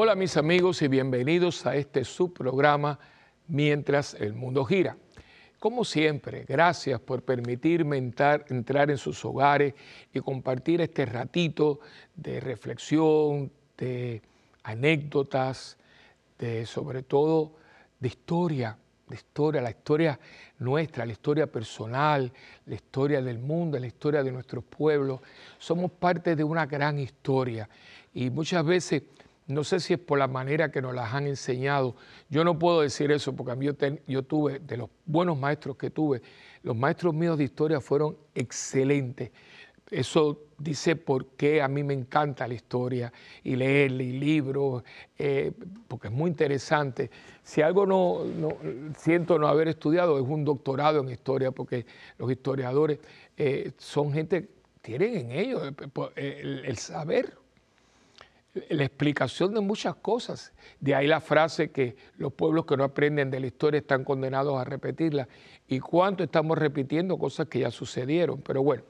Hola mis amigos y bienvenidos a este subprograma Mientras el Mundo Gira. Como siempre, gracias por permitirme entrar, en sus hogares y compartir este ratito de reflexión, de anécdotas, de sobre todo de historia, de historia, la historia nuestra, la historia personal, la historia del mundo, la historia de nuestros pueblos. Somos parte de una gran historia y muchas veces no sé si es por la manera que nos las han enseñado. Yo no puedo decir eso porque a mí yo, tuve, de los buenos maestros que tuve, los maestros míos de historia fueron excelentes. Eso dice por qué a mí me encanta la historia y leerle y libros, eh, porque es muy interesante. Si algo no, siento no haber estudiado es un doctorado en historia, porque los historiadores eh, son gente, tienen en ellos eh, el saber la explicación de muchas cosas. De ahí la frase que los pueblos que no aprenden de la historia están condenados a repetirla. ¿Y cuánto estamos repitiendo cosas que ya sucedieron? Pero bueno,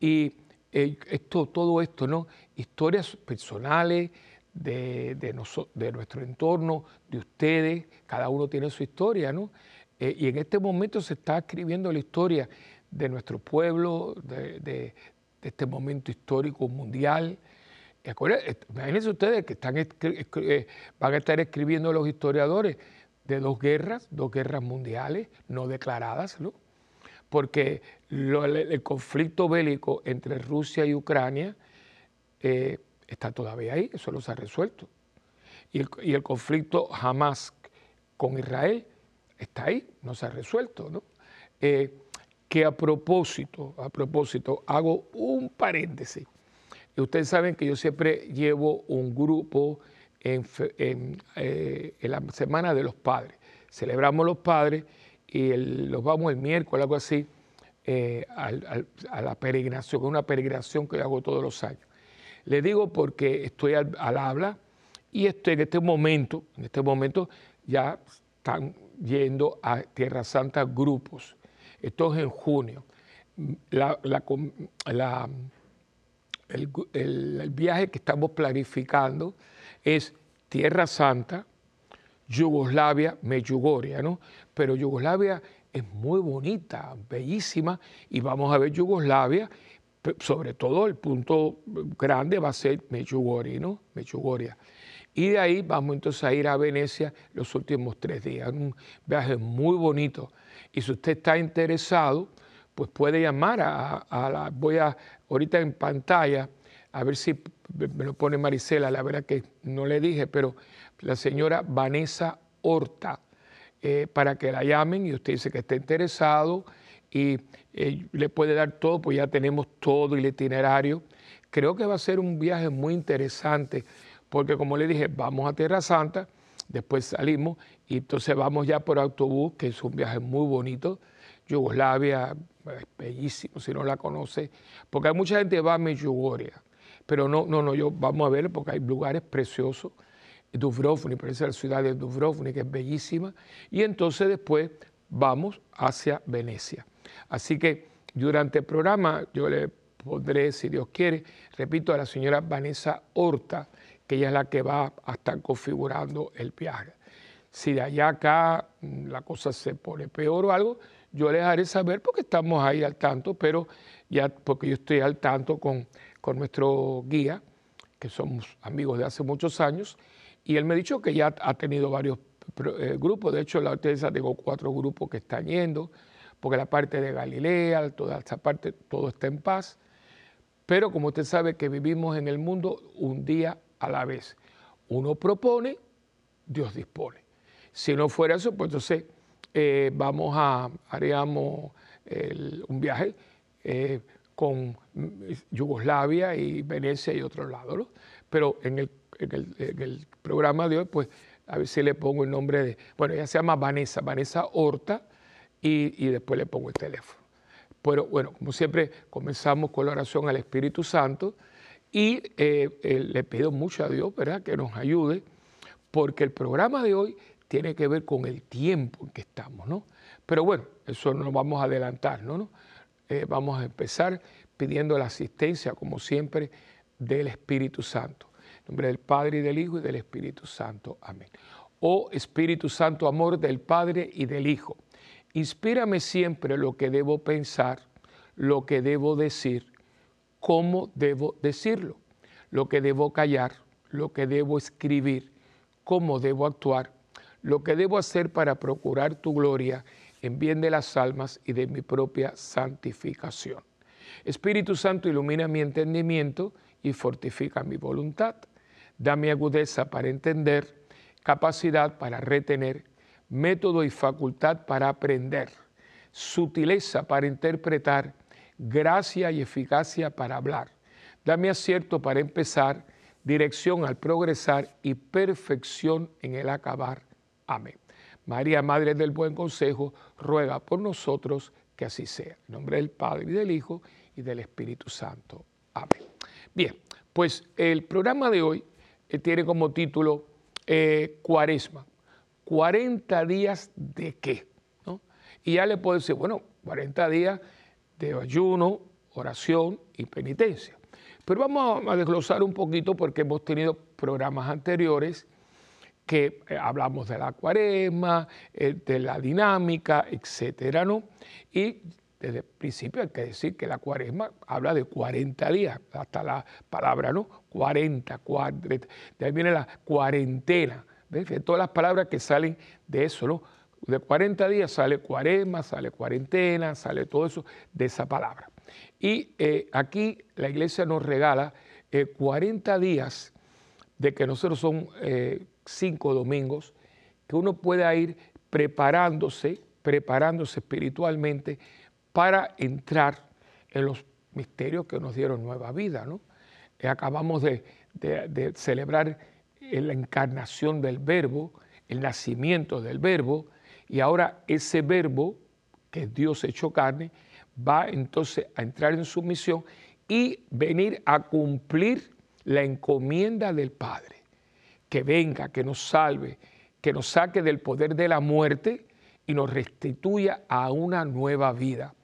y eh, esto, todo esto, ¿no? Historias personales de, de, nuestro entorno, de ustedes, cada uno tiene su historia, ¿no? Eh, y en este momento se está escribiendo la historia de nuestro pueblo, de, de este momento histórico mundial, Imagínense ustedes que eh, van a estar escribiendo los historiadores de dos guerras, dos guerras mundiales no declaradas, ¿no? porque el, conflicto bélico entre Rusia y Ucrania eh, está todavía ahí, eso no se ha resuelto. Y el, conflicto Hamas con Israel está ahí, no se ha resuelto. ¿no? Eh, que a propósito, a propósito, hago un paréntesis y ustedes saben que yo siempre llevo un grupo en, eh, la Semana de los Padres. Celebramos los padres y los vamos el miércoles, algo así, eh, a la peregrinación, una peregrinación que yo hago todos los años. Le digo porque estoy al, habla y estoy en este momento, en este momento ya están yendo a Tierra Santa grupos. Esto es en junio. la el, viaje que estamos planificando es Tierra Santa, Yugoslavia, Medjugorje, ¿no? Pero Yugoslavia es muy bonita, bellísima, y vamos a ver Yugoslavia, sobre todo el punto grande va a ser Medjugorje, ¿no? Medjugorje. Y de ahí vamos entonces a ir a Venecia los últimos tres días, un viaje muy bonito. Y si usted está interesado, pues puede llamar a, la, voy a, ahorita en pantalla, a ver si me lo pone Marisela, la verdad que no le dije, pero la señora Vanessa Horta, eh, para que la llamen y usted dice que está interesado y eh, le puede dar todo, pues ya tenemos todo el itinerario. Creo que va a ser un viaje muy interesante, porque como le dije, vamos a Tierra Santa, después salimos y entonces vamos ya por autobús, que es un viaje muy bonito. Yugoslavia, es bellísimo si no la conoce, porque hay mucha gente que va a Medjugorje, pero no, no, no, yo vamos a ver porque hay lugares preciosos. Dubrovnik, parece la ciudad de Dubrovnik, que es bellísima, y entonces después vamos hacia Venecia. Así que durante el programa yo le pondré, si Dios quiere, repito, a la señora Vanessa Horta, que ella es la que va a estar configurando el viaje. Si de allá acá mm, la cosa se pone peor o algo, yo les haré saber porque estamos ahí al tanto, pero ya porque yo estoy al tanto con, con nuestro guía, que somos amigos de hace muchos años, y él me ha dicho que ya ha tenido varios eh, grupos, de hecho la UTESA tengo cuatro grupos que están yendo, porque la parte de Galilea, toda esta parte, todo está en paz, pero como usted sabe que vivimos en el mundo un día a la vez. Uno propone, Dios dispone. Si no fuera eso, pues entonces eh, vamos a, haríamos un viaje eh, con Yugoslavia y Venecia y otros lados, Pero en el, programa de hoy, pues a ver si le pongo el nombre de, bueno, ella se llama Vanessa, Vanessa Horta, y, después le pongo el teléfono. Pero bueno, como siempre, comenzamos con la oración al Espíritu Santo y eh, le pido mucho a Dios, ¿verdad?, que nos ayude, porque el programa de hoy tiene que ver con el tiempo en que estamos, ¿no? Pero bueno, eso no vamos a adelantar, ¿no? Eh, vamos a empezar pidiendo la asistencia, como siempre, del Espíritu Santo. En nombre del Padre y del Hijo y del Espíritu Santo. Amén. Oh Espíritu Santo, amor del Padre y del Hijo, inspírame siempre lo que debo pensar, lo que debo decir, cómo debo decirlo, lo que debo callar, lo que debo escribir, cómo debo actuar, lo que debo hacer para procurar tu gloria en bien de las almas y de mi propia santificación. Espíritu Santo, ilumina mi entendimiento y fortifica mi voluntad. Dame agudeza para entender, capacidad para retener, método y facultad para aprender, sutileza para interpretar, gracia y eficacia para hablar. Dame acierto para empezar, dirección al progresar y perfección en el acabar. Amén. María, Madre del Buen Consejo, ruega por nosotros que así sea. En nombre del Padre y del Hijo y del Espíritu Santo. Amén. Bien, pues el programa de hoy eh, tiene como título eh, Cuaresma. 40 días de qué? Y ya le puedo decir, bueno, 40 días de ayuno, oración y penitencia. Pero vamos a desglosar un poquito porque hemos tenido programas anteriores que eh, hablamos de la cuaresma, de la dinámica, etcétera, ¿no? Y desde el principio hay que decir que la cuaresma habla de 40 días, hasta la palabra, ¿no? 40, 40 de ahí viene la cuarentena, ¿ves? De todas las palabras que salen de eso, ¿no? De 40 días sale cuaresma, sale cuarentena, sale todo eso de esa palabra. Y eh, aquí la iglesia nos regala 40 eh, días de que nosotros son eh, cinco domingos, que uno pueda ir preparándose, preparándose espiritualmente para entrar en los misterios que nos dieron nueva vida. ¿no? Eh, acabamos de, celebrar la encarnación del verbo, el nacimiento del verbo, y ahora ese verbo, que es Dios hecho carne, va entonces a entrar en su misión y venir a cumplir la encomienda del Padre. Que venga, que nos salve, que nos saque del poder de la muerte y nos restituya a una nueva vida.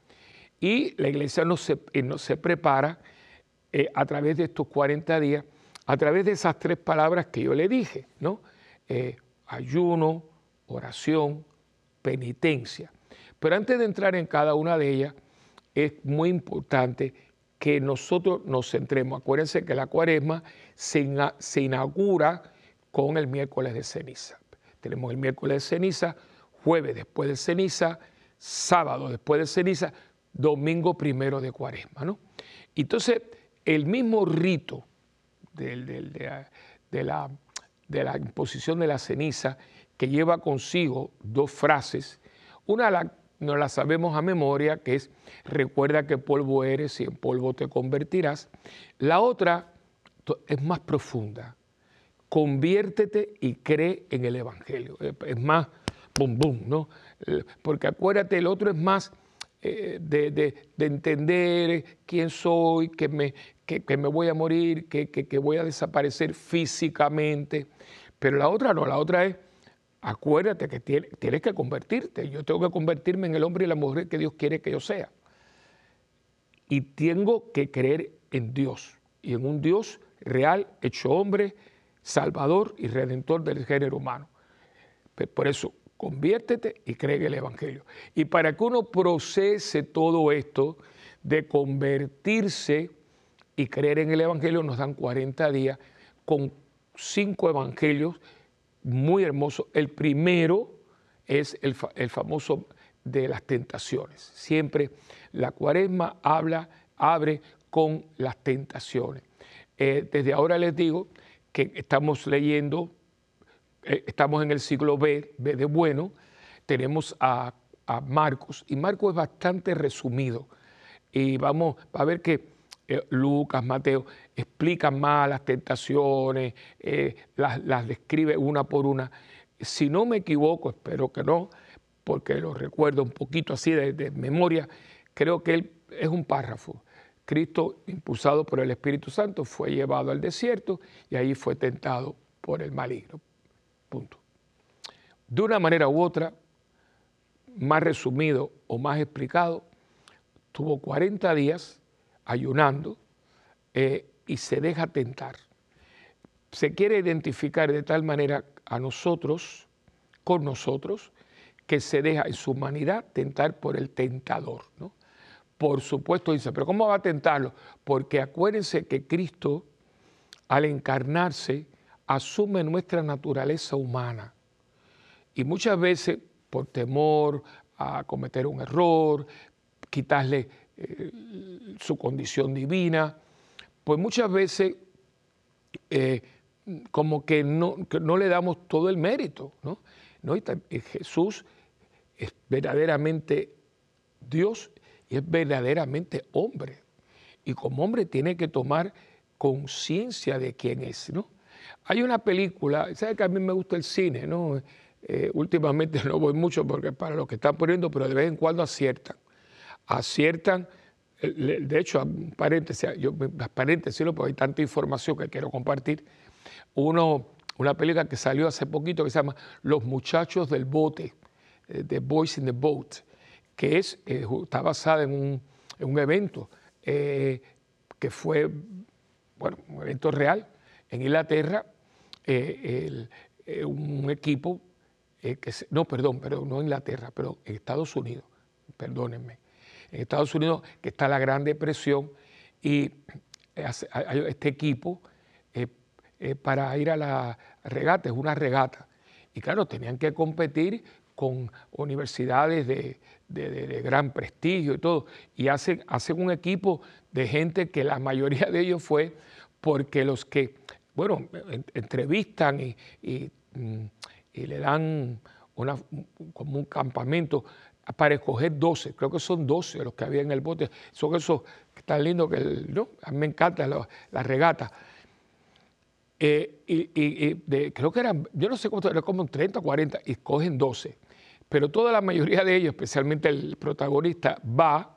Y la iglesia no se, eh, se prepara eh, a través de estos 40 días, a través de esas tres palabras que yo le dije, ¿no? Eh, ayuno, oración, penitencia. Pero antes de entrar en cada una de ellas, es muy importante que nosotros nos centremos. Acuérdense que la cuaresma se inaugura con el miércoles de ceniza. Tenemos el miércoles de ceniza, jueves después de ceniza, sábado después de ceniza, domingo primero de cuaresma. ¿no? Entonces, el mismo rito de, la, de, la, imposición de la ceniza, que lleva consigo dos frases, una la, no la sabemos a memoria, que es, recuerda que polvo eres y en polvo te convertirás. La otra es más profunda, conviértete y cree en el Evangelio. Es más, bum, bum, ¿no? Porque acuérdate, el otro es más eh, de, entender quién soy, que me, me voy a morir, que, que, voy a desaparecer físicamente. Pero la otra no, la otra es, acuérdate que tienes que convertirte. Yo tengo que convertirme en el hombre y la mujer que Dios quiere que yo sea. Y tengo que creer en Dios y en un Dios real, hecho hombre, salvador y redentor del género humano. Por eso, conviértete y cree en el Evangelio. Y para que uno procese todo esto de convertirse y creer en el Evangelio, nos dan 40 días con cinco evangelios muy hermosos. El primero es el, famoso de las tentaciones. Siempre la cuaresma habla, abre con las tentaciones. Eh, desde ahora les digo que estamos leyendo eh, estamos en el siglo B, B de bueno, tenemos a, Marcos, y Marcos es bastante resumido. Y vamos a ver que eh, Lucas, Mateo explican más las tentaciones, eh, las, describe una por una. Si no me equivoco, espero que no, porque lo recuerdo un poquito así de, de memoria, creo que él es un párrafo. Cristo, impulsado por el Espíritu Santo, fue llevado al desierto y ahí fue tentado por el maligno. Punto. De una manera u otra, más resumido o más explicado, tuvo 40 días ayunando eh, y se deja tentar. se quiere identificar de tal manera a nosotros, con nosotros, que se deja en su humanidad tentar por el tentador. ¿no? Por supuesto dice, pero ¿cómo va a tentarlo? Porque acuérdense que Cristo, al encarnarse, asume nuestra naturaleza humana. Y muchas veces, por temor a cometer un error, quitarle eh, su condición divina, pues muchas veces eh, como que no, no, le damos todo el mérito. ¿no? ¿No? Y Jesús es verdaderamente Dios y es verdaderamente hombre. Y como hombre tiene que tomar conciencia de quién es. ¿no? Hay una película, ¿sabes que a mí me gusta el cine? ¿no? Eh, últimamente no voy mucho porque para lo que están poniendo, pero de vez en cuando aciertan. Aciertan, de hecho, paréntesis, yo, paréntesis, porque hay tanta información que quiero compartir. Uno, una película que salió hace poquito que se llama Los muchachos del bote, eh, The Boys in the Boat, que es, eh, está basada en un, en un evento que fue, bueno, un evento real en Inglaterra, un equipo eh, no, perdón, pero no en Inglaterra, pero en Estados Unidos, perdónenme, en Estados Unidos que está la Gran Depresión y este equipo eh, eh, para ir a la regata, es una regata. Y claro, tenían que competir con universidades de, gran prestigio y todo. Y hacen, hacen un equipo de gente que la mayoría de ellos fue porque los que, bueno, entrevistan y mm, y le dan como un campamento para escoger 12, creo que son 12 los que había en el bote, son esos que están lindos, que ¿no? a mí me encanta la, regata. Eh, y, creo que eran, yo no sé cuántos, eran como 30 o 40, y escogen 12. Pero toda la mayoría de ellos, especialmente el protagonista, va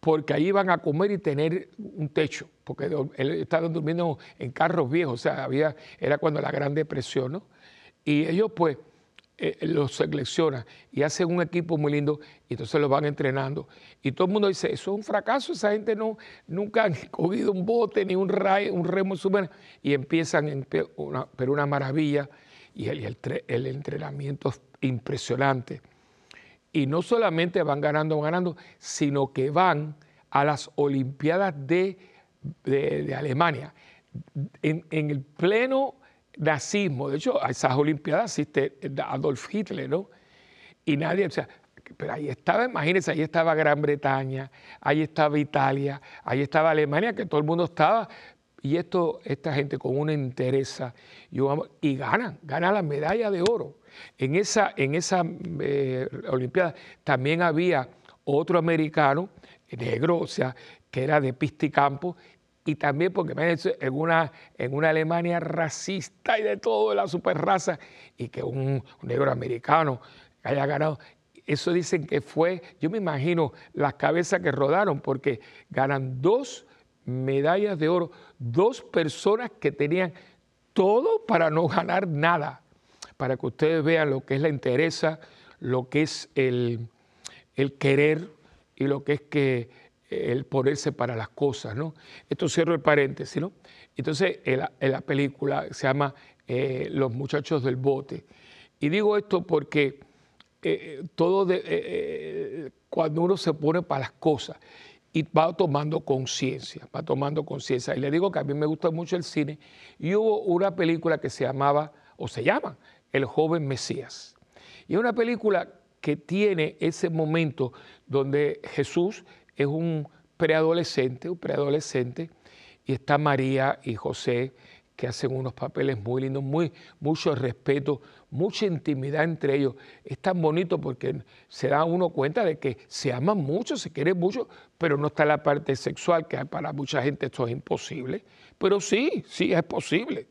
porque ahí van a comer y tener un techo, porque él estaba durmiendo en carros viejos, o sea, había, era cuando la Gran Depresión, ¿no? Y ellos pues eh, los seleccionan y hacen un equipo muy lindo y entonces los van entrenando. Y todo el mundo dice, eso es un fracaso, esa gente no, nunca han cogido un bote ni un, ray, un remo submarino. Y empiezan, una, pero una maravilla y el, el, entrenamiento es impresionante. Y no solamente van ganando, ganando, sino que van a las Olimpiadas de, de, Alemania. En, en el pleno nazismo. De hecho, a esas Olimpiadas asiste Adolf Hitler, ¿no? Y nadie, pero ahí estaba, imagínense, ahí estaba Gran Bretaña, ahí estaba Italia, ahí estaba Alemania, que todo el mundo estaba. Y esto, esta gente con una interés y, y ganan, ganan la medalla de oro. En esa, en esa eh, Olimpiada también había otro americano, negro, o sea, que era de pista y campo, y también porque en una, en una Alemania racista y de todo, de la superraza, y que un, negro americano haya ganado. Eso dicen que fue, yo me imagino las cabezas que rodaron, porque ganan dos medallas de oro, dos personas que tenían todo para no ganar nada, para que ustedes vean lo que es la interesa, lo que es el, el querer y lo que es que el ponerse para las cosas, ¿no? Esto cierro el paréntesis, ¿no? Entonces, en la, película se llama eh, Los muchachos del bote. Y digo esto porque eh, todo eh, cuando uno se pone para las cosas y va tomando conciencia, va tomando conciencia. Y le digo que a mí me gusta mucho el cine y hubo una película que se llamaba, o se llama, El joven Mesías. Y es una película que tiene ese momento donde Jesús es un preadolescente, un preadolescente, y está María y José que hacen unos papeles muy lindos, muy, mucho respeto, mucha intimidad entre ellos. Es tan bonito porque se da uno cuenta de que se aman mucho, se quieren mucho, pero no está la parte sexual, que para mucha gente esto es imposible. Pero sí, sí es posible.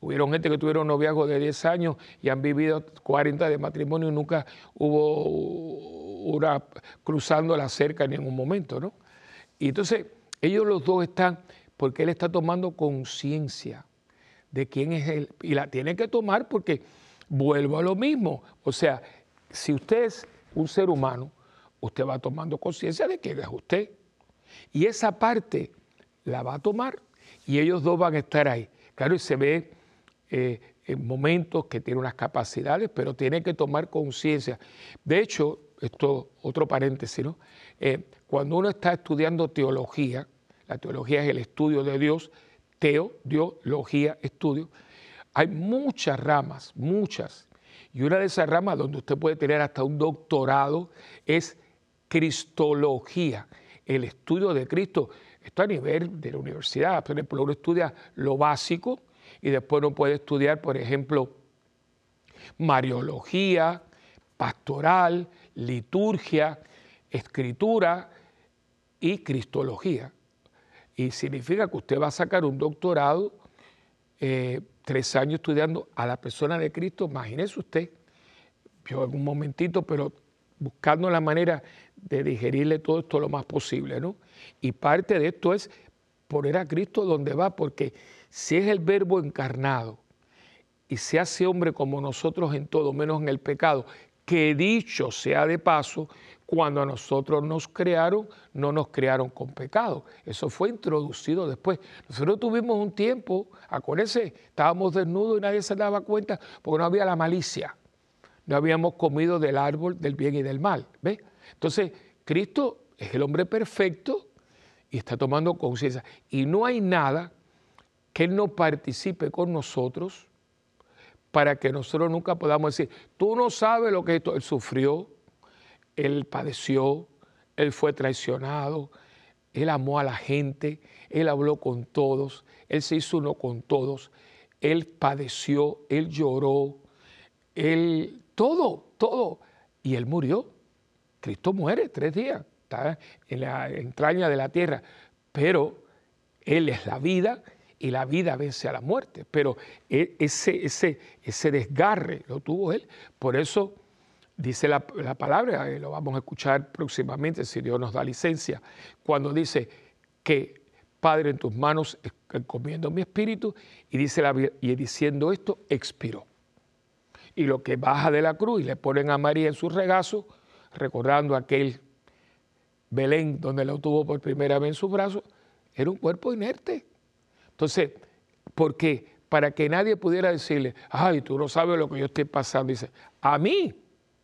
Hubieron gente que tuvieron noviazgo de 10 años y han vivido 40 de matrimonio y nunca hubo una cruzando la cerca en ningún momento, ¿no? Y entonces ellos los dos están, porque él está tomando conciencia de quién es él, y la tiene que tomar porque vuelvo a lo mismo, o sea, si usted es un ser humano, usted va tomando conciencia de quién es usted, y esa parte la va a tomar y ellos dos van a estar ahí. Claro, y se ve eh, en momentos, que tiene unas capacidades, pero tiene que tomar conciencia. De hecho, esto otro paréntesis, ¿no? Eh, cuando uno está estudiando teología, la teología es el estudio de Dios, teo, Dios, estudio, hay muchas ramas, muchas. Y una de esas ramas donde usted puede tener hasta un doctorado es Cristología, el estudio de Cristo. Esto a nivel de la universidad, por ejemplo, uno estudia lo básico y después uno puede estudiar, por ejemplo, Mariología, pastoral, liturgia, escritura y cristología. Y significa que usted va a sacar un doctorado, eh, tres años estudiando a la persona de Cristo, imagínese usted, yo en un momentito, pero buscando la manera de digerirle todo esto lo más posible, ¿no? Y parte de esto es poner a Cristo donde va, porque si es el verbo encarnado y se hace hombre como nosotros en todo, menos en el pecado, que dicho sea de paso, cuando a nosotros nos crearon, no nos crearon con pecado. Eso fue introducido después. Nosotros tuvimos un tiempo, acuérdense, estábamos desnudos y nadie se daba cuenta porque no había la malicia. No habíamos comido del árbol del bien y del mal. ¿Ve? Entonces, Cristo es el hombre perfecto y está tomando conciencia. Y no hay nada que Él no participe con nosotros para que nosotros nunca podamos decir, tú no sabes lo que esto, él sufrió, él padeció, él fue traicionado, él amó a la gente, él habló con todos, él se hizo uno con todos, él padeció, él lloró, él, todo, todo, y él murió. Cristo muere tres días, está en la entraña de la tierra, pero él es la vida y la vida vence a la muerte. Pero e, ese, ese, ese desgarre lo tuvo él. Por eso dice la, palabra, y lo vamos a escuchar próximamente si Dios nos da licencia, cuando dice que Padre en tus manos encomiendo mi espíritu y dice la, y diciendo esto expiró. Y lo que baja de la cruz y le ponen a María en su regazo, recordando aquel Belén donde lo tuvo por primera vez en sus brazos, era un cuerpo inerte entonces, ¿por qué? Para que nadie pudiera decirle, ay, tú no sabes lo que yo estoy pasando. Dice, a mí,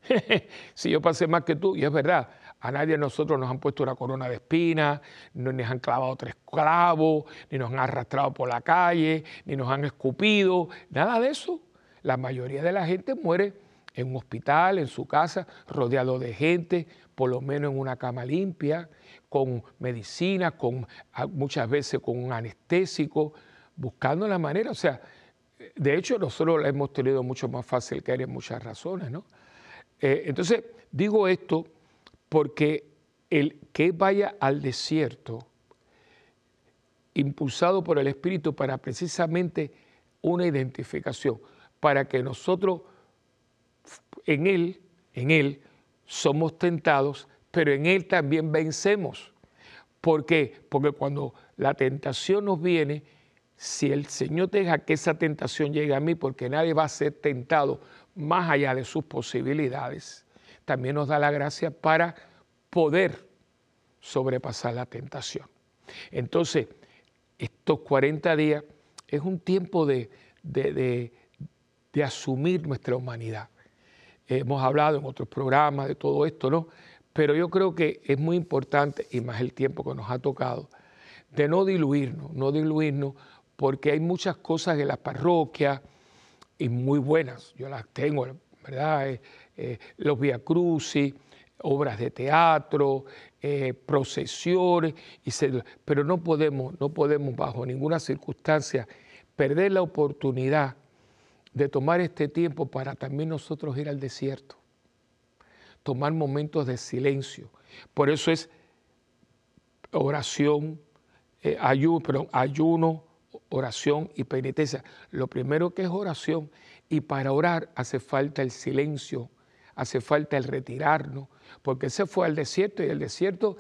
si yo pasé más que tú, y es verdad, a nadie de nosotros nos han puesto una corona de espinas, ni nos han clavado tres clavos, ni nos han arrastrado por la calle, ni nos han escupido, nada de eso. La mayoría de la gente muere en un hospital, en su casa, rodeado de gente, por lo menos en una cama limpia, con medicina, con, muchas veces con un anestésico, buscando la manera. O sea, de hecho, nosotros la hemos tenido mucho más fácil que en muchas razones, ¿no? Eh, entonces, digo esto porque el que vaya al desierto, impulsado por el Espíritu para precisamente una identificación, para que nosotros en Él, en Él, somos tentados, pero en Él también vencemos. ¿Por qué? Porque cuando la tentación nos viene, si el Señor deja que esa tentación llegue a mí, porque nadie va a ser tentado más allá de sus posibilidades, también nos da la gracia para poder sobrepasar la tentación. Entonces, estos 40 días es un tiempo de, de, de asumir nuestra humanidad hemos hablado en otros programas de todo esto, ¿no? Pero yo creo que es muy importante, y más el tiempo que nos ha tocado, de no diluirnos, no diluirnos, porque hay muchas cosas en la parroquia y muy buenas, yo las tengo, ¿verdad? Eh, eh, los Via Crucis, obras de teatro, eh, procesiones, pero no podemos, no podemos bajo ninguna circunstancia perder la oportunidad de tomar este tiempo para también nosotros ir al desierto, tomar momentos de silencio. Por eso es oración, eh, ayuno, ayuno, oración y penitencia. Lo primero que es oración y para orar hace falta el silencio, hace falta el retirarnos, porque se fue al desierto y el desierto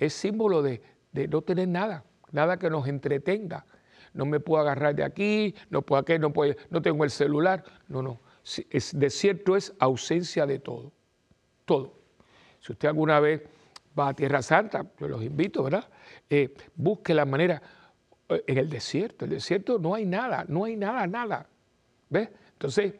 es símbolo de, no tener nada, nada que nos entretenga, no me puedo agarrar de aquí, no puedo aquí, no, puedo, no tengo el celular. No, no. Es, desierto es ausencia de todo. Todo. Si usted alguna vez va a Tierra Santa, yo los invito, ¿verdad? Eh, busque la manera eh, en el desierto. En el desierto no hay nada, no hay nada, nada. ¿Ves? Entonces,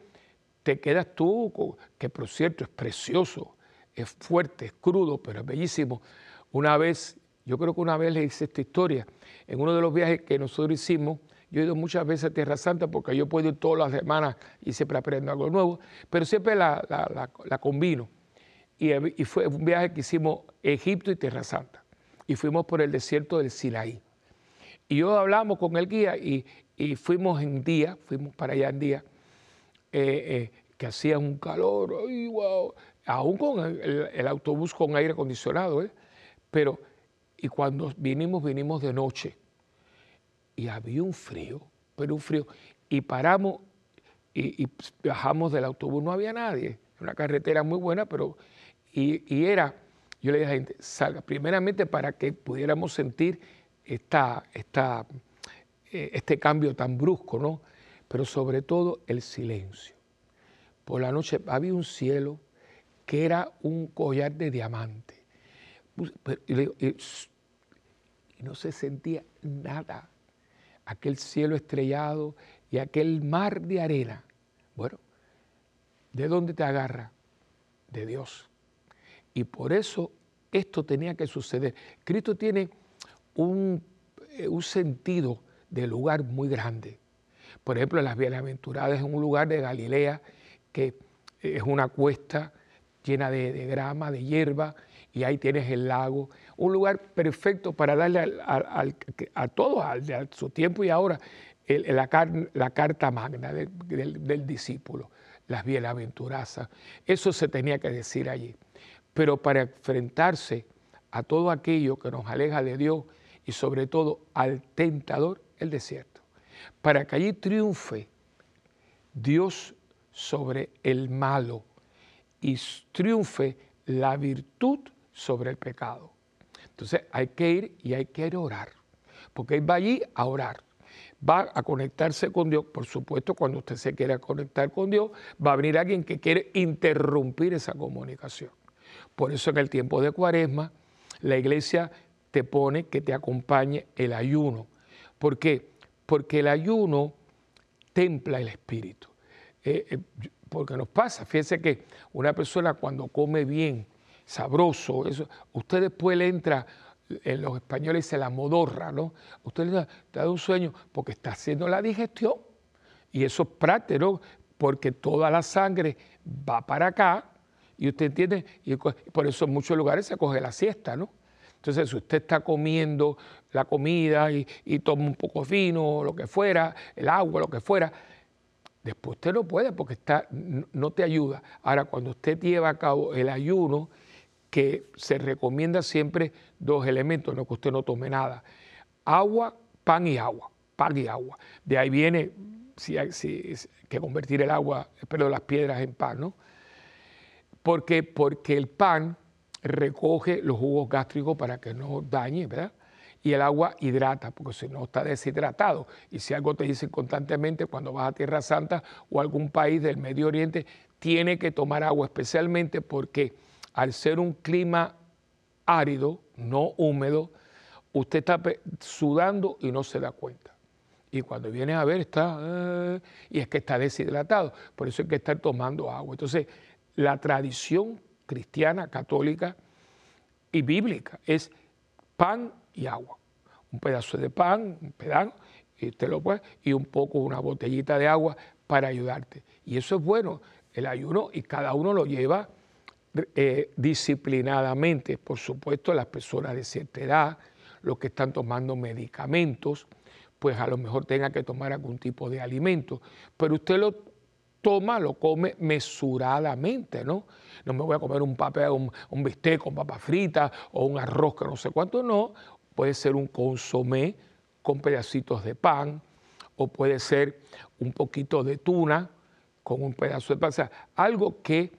te quedas tú, que por cierto es precioso, es fuerte, es crudo, pero es bellísimo. Una vez, yo creo que una vez le hice esta historia, en uno de los viajes que nosotros hicimos, yo he ido muchas veces a Tierra Santa porque yo puedo ir todas las semanas y siempre aprendo algo nuevo, pero siempre la, la, combino. Y, y, fue un viaje que hicimos Egipto y Tierra Santa. Y fuimos por el desierto del Sinaí. Y yo hablamos con el guía y, y fuimos en día, fuimos para allá en día, eh, eh, que hacía un calor, ay, wow, aún con el, autobús con aire acondicionado, ¿eh? pero y cuando vinimos, vinimos de noche y había un frío, pero un frío, y paramos y, bajamos del autobús, no había nadie, una carretera muy buena, pero y, era, yo le dije a la gente, salga, primeramente para que pudiéramos sentir esta, esta, eh, este cambio tan brusco, ¿no? Pero sobre todo el silencio. Por la noche había un cielo que era un collar de diamante. Y, no se sentía nada. Aquel cielo estrellado y aquel mar de arena. Bueno, ¿de dónde te agarra? De Dios. Y por eso esto tenía que suceder. Cristo tiene un, eh, un sentido de lugar muy grande. Por ejemplo, las Bienaventuradas es un lugar de Galilea que es una cuesta llena de, grama, de hierba, y ahí tienes el lago, un lugar perfecto para darle a todos, al, su tiempo y ahora, la, carta magna del, discípulo, las bienaventurazas. Eso se tenía que decir allí. Pero para enfrentarse a todo aquello que nos aleja de Dios y sobre todo al tentador, el desierto. Para que allí triunfe Dios sobre el malo, y triunfe la virtud sobre el pecado. Entonces hay que ir y hay que orar, porque él va allí a orar. Va a conectarse con Dios, por supuesto, cuando usted se quiera conectar con Dios, va a venir alguien que quiere interrumpir esa comunicación. Por eso en el tiempo de cuaresma, la iglesia te pone que te acompañe el ayuno. ¿Por qué? Porque el ayuno templa el espíritu. Eh, eh, porque nos pasa. Fíjense que una persona cuando come bien, sabroso, eso, usted después le entra, en los españoles se la modorra, ¿no? Usted le da, un sueño porque está haciendo la digestión. Y eso es práctico, porque toda la sangre va para acá, y usted entiende, y por eso en muchos lugares se coge la siesta, ¿no? Entonces, si usted está comiendo la comida y, toma un poco de vino, lo que fuera, el agua, lo que fuera, Después usted no puede porque está, no te ayuda. Ahora, cuando usted lleva a cabo el ayuno, que se recomienda siempre dos elementos, no que usted no tome nada. Agua, pan y agua, pan y agua. De ahí viene que convertir el agua, pero las piedras en pan, ¿no? Porque, porque el pan recoge los jugos gástricos para que no dañe, ¿verdad? y el agua hidrata, porque si no está deshidratado. Y si algo te dicen constantemente cuando vas a Tierra Santa o algún país del Medio Oriente, tiene que tomar agua, especialmente porque al ser un clima árido, no húmedo, usted está sudando y no se da cuenta. Y cuando viene a ver, está, eh, y es que está deshidratado. Por eso hay que estar tomando agua. Entonces, la tradición cristiana, católica y bíblica es pan y agua. Un pedazo de pan, un pedazo, y te lo puedes, y un poco, una botellita de agua para ayudarte. Y eso es bueno, el ayuno, y cada uno lo lleva eh, disciplinadamente. Por supuesto, las personas de cierta edad, los que están tomando medicamentos, pues a lo mejor tenga que tomar algún tipo de alimento. Pero usted lo toma, lo come mesuradamente, ¿no? No me voy a comer un papel, un, un bistec con papa frita o un arroz que no sé cuánto, no, puede ser un consomé con pedacitos de pan o puede ser un poquito de tuna con un pedazo de pan, o sea, algo que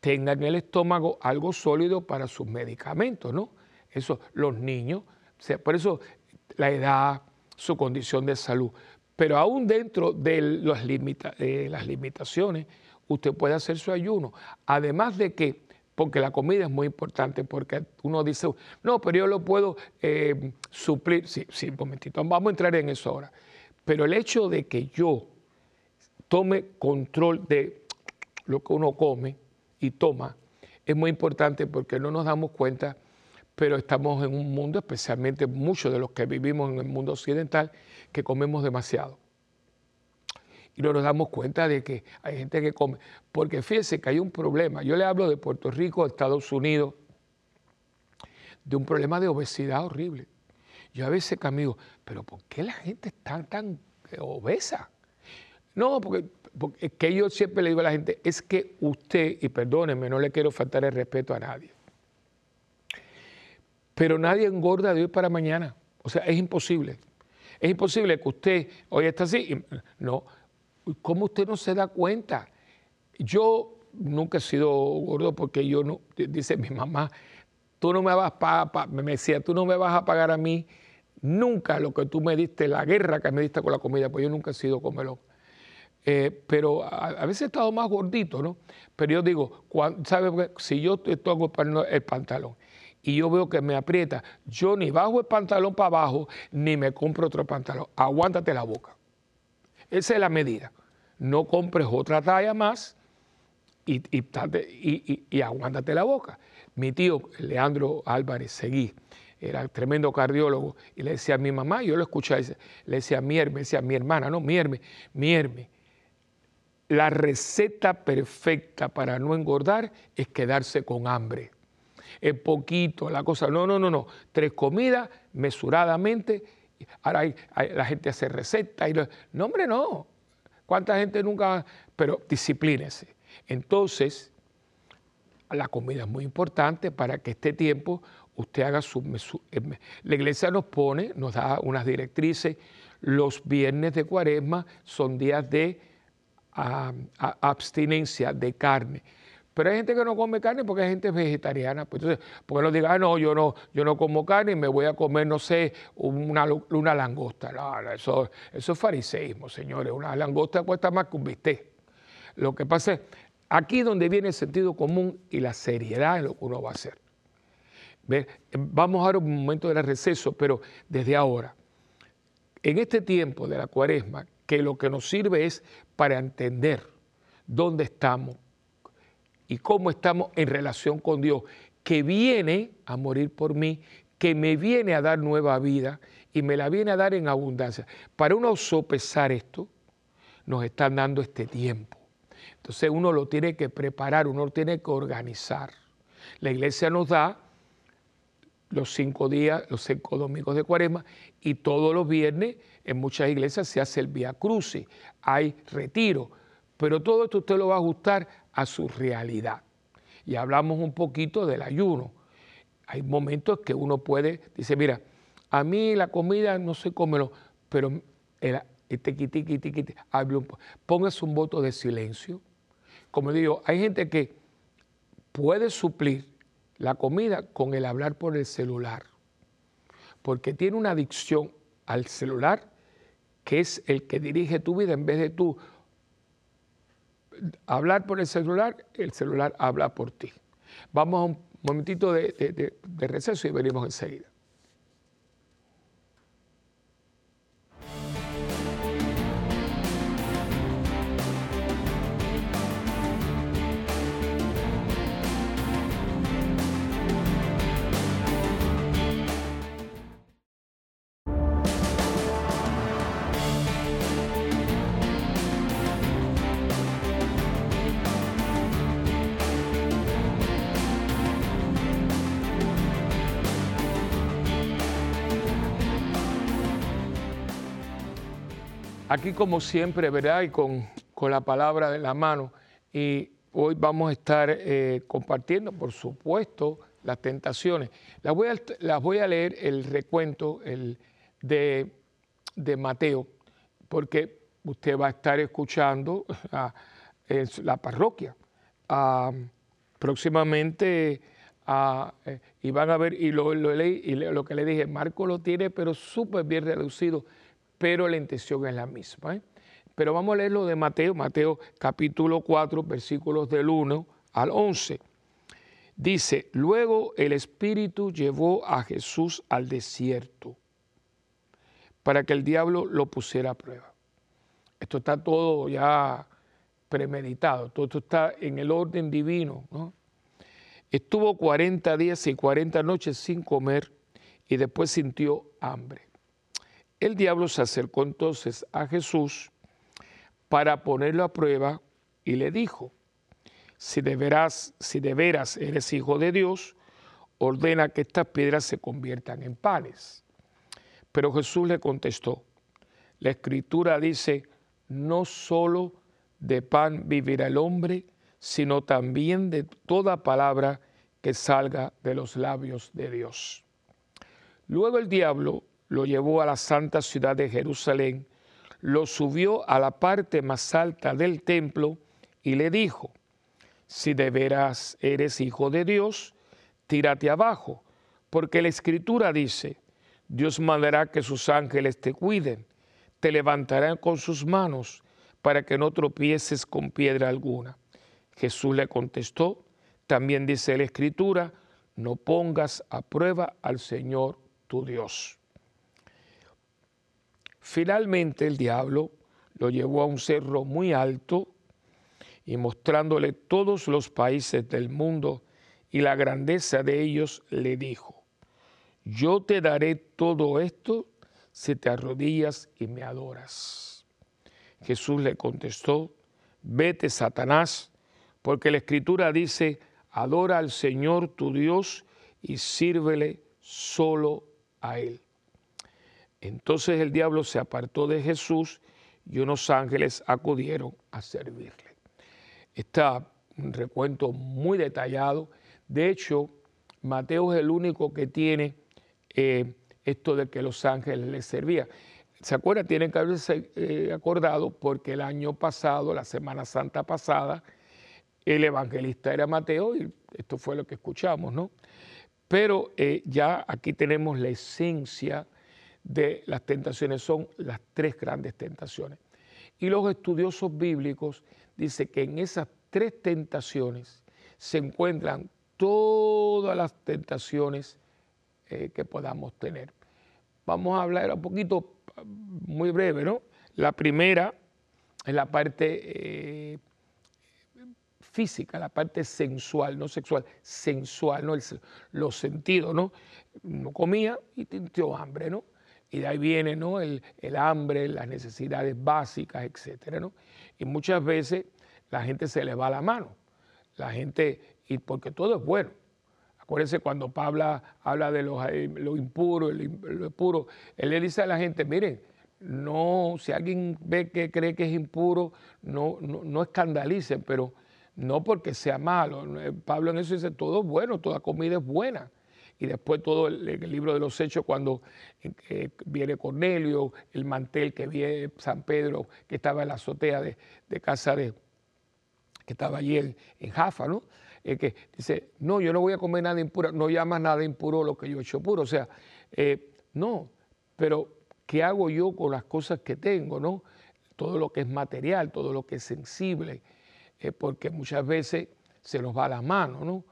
tenga en el estómago algo sólido para sus medicamentos, ¿no? Eso, los niños, por eso la edad, su condición de salud. Pero aún dentro de, de las limitaciones, usted puede hacer su ayuno. Además de que porque la comida es muy importante, porque uno dice, no, pero yo lo puedo eh, suplir. Sí, sí, un momentito, vamos a entrar en eso ahora. Pero el hecho de que yo tome control de lo que uno come y toma, es muy importante porque no nos damos cuenta, pero estamos en un mundo, especialmente muchos de los que vivimos en el mundo occidental, que comemos demasiado. Y no nos damos cuenta de que hay gente que come. Porque fíjense que hay un problema. Yo le hablo de Puerto Rico, Estados Unidos, de un problema de obesidad horrible. Yo a veces camino, pero ¿por qué la gente está tan obesa? No, porque, porque que yo siempre le digo a la gente, es que usted, y perdónenme, no le quiero faltar el respeto a nadie, pero nadie engorda de hoy para mañana. O sea, es imposible. Es imposible que usted hoy está así. No, ¿cómo usted no se da cuenta? Yo nunca he sido gordo porque yo no, dice mi mamá, tú no me vas a, me decía, tú no me vas a pagar a mí nunca lo que tú me diste, la guerra que me diste con la comida, pues yo nunca he sido comelón. Eh, pero a, veces he estado más gordito, ¿no? Pero yo digo, ¿sabes? Si yo toco el pantalón y yo veo que me aprieta, yo ni bajo el pantalón para abajo, ni me compro otro pantalón. Aguántate la boca. Esa es la medida. No compres otra talla más y, y, aguántate la boca. Mi tío, Leandro Álvarez Seguí, era tremendo cardiólogo, y le decía a mi mamá, yo lo escuchaba, le decía Mierme, decía mi hermana, no, Mierme, Mierme. La receta perfecta para no engordar es quedarse con hambre. Es poquito la cosa, no, no, no, no. Tres comidas mesuradamente. Ahora la gente hace receta y no, hombre, no. ¿Cuánta gente nunca? Pero disciplínese. Entonces, la comida es muy importante para que este tiempo usted haga su, eh, La iglesia nos pone, nos da unas directrices. Los viernes de cuaresma son días de abstinencia de carne. Pero hay gente que no come carne porque hay gente vegetariana. Pues entonces, porque no diga, ah, no, yo no, yo no como carne y me voy a comer, no sé, una, una langosta. No, eso, eso es fariseísmo, señores. Una langosta cuesta más que un bistec. Lo que pasa es, aquí donde viene el sentido común y la seriedad en lo que uno va a hacer. Vamos a dar un momento de receso, pero desde ahora, en este tiempo de la cuaresma, que lo que nos sirve es para entender dónde estamos y cómo estamos en relación con Dios, que viene a morir por mí, que me viene a dar nueva vida y me la viene a dar en abundancia. Para uno sopesar esto, nos están dando este tiempo. Entonces uno lo tiene que preparar, uno lo tiene que organizar. La iglesia nos da los cinco días, los cinco domingos de cuaresma, y todos los viernes en muchas iglesias se hace el Via Crucis, hay retiro, pero todo esto usted lo va a ajustar a su realidad. Y hablamos un poquito del ayuno. Hay momentos que uno puede, dice, mira, a mí la comida no sé cómelo, pero el, este póngase un voto de silencio. Como digo, hay gente que puede suplir la comida con el hablar por el celular, porque tiene una adicción al celular que es el que dirige tu vida en vez de tú hablar por el celular, el celular habla por ti. Vamos a un momentito de, de receso y venimos enseguida. Aquí como siempre, ¿verdad? Y con, la palabra de la mano. Y hoy vamos a estar eh, compartiendo, por supuesto, las tentaciones. Las voy a, a leer el recuento el de, Mateo, porque usted va a estar escuchando a, la parroquia. próximamente eh, y van a ver, y lo, leí, y lo que le dije, Marco lo tiene, pero súper bien reducido pero la intención es la misma. ¿eh? Pero vamos a leer lo de Mateo, Mateo capítulo 4, versículos del 1 al 11. Dice, luego el Espíritu llevó a Jesús al desierto para que el diablo lo pusiera a prueba. Esto está todo ya premeditado, todo esto está en el orden divino. ¿no? Estuvo 40 días y 40 noches sin comer y después sintió hambre. El diablo se acercó entonces a Jesús para ponerlo a prueba y le dijo, si de veras, si de veras eres hijo de Dios, ordena que estas piedras se conviertan en panes. Pero Jesús le contestó, la escritura dice, no solo de pan vivirá el hombre, sino también de toda palabra que salga de los labios de Dios. Luego el diablo lo llevó a la santa ciudad de Jerusalén, lo subió a la parte más alta del templo y le dijo, si de veras eres hijo de Dios, tírate abajo, porque la escritura dice, Dios mandará que sus ángeles te cuiden, te levantarán con sus manos para que no tropieces con piedra alguna. Jesús le contestó, también dice la escritura, no pongas a prueba al Señor tu Dios. Finalmente el diablo lo llevó a un cerro muy alto y mostrándole todos los países del mundo y la grandeza de ellos, le dijo, yo te daré todo esto si te arrodillas y me adoras. Jesús le contestó, vete Satanás, porque la escritura dice, adora al Señor tu Dios y sírvele solo a Él. Entonces el diablo se apartó de Jesús y unos ángeles acudieron a servirle. Está un recuento muy detallado. De hecho, Mateo es el único que tiene eh, esto de que los ángeles les servían. ¿Se acuerda? Tienen que haberse eh, acordado porque el año pasado, la Semana Santa pasada, el evangelista era Mateo y esto fue lo que escuchamos, ¿no? Pero eh, ya aquí tenemos la esencia de las tentaciones, son las tres grandes tentaciones. Y los estudiosos bíblicos dicen que en esas tres tentaciones se encuentran todas las tentaciones eh, que podamos tener. Vamos a hablar un poquito, muy breve, ¿no? La primera es la parte eh, física, la parte sensual, no sexual, sensual, ¿no? los sentidos, ¿no? No comía y sintió hambre, ¿no? Y de ahí viene ¿no? el, hambre, las necesidades básicas, etcétera, ¿no? Y muchas veces la gente se le va la mano. La gente, y porque todo es bueno. Acuérdense cuando Pablo habla de lo, eh, lo impuro, lo puro, él le dice a la gente, miren, no, si alguien ve que cree que es impuro, no, no, no escandalicen, pero no porque sea malo. Pablo en eso dice, todo es bueno, toda comida es buena y después todo el, libro de los hechos cuando eh, viene Cornelio, el mantel que viene San Pedro, que estaba en la azotea de, casa de, que estaba allí en, Jafa, ¿no? Eh, que dice, no, yo no voy a comer nada impuro, no llamas nada impuro lo que yo he hecho puro. O sea, eh, no, pero ¿qué hago yo con las cosas que tengo, no? Todo lo que es material, todo lo que es sensible, porque muchas veces se nos va la mano, ¿no?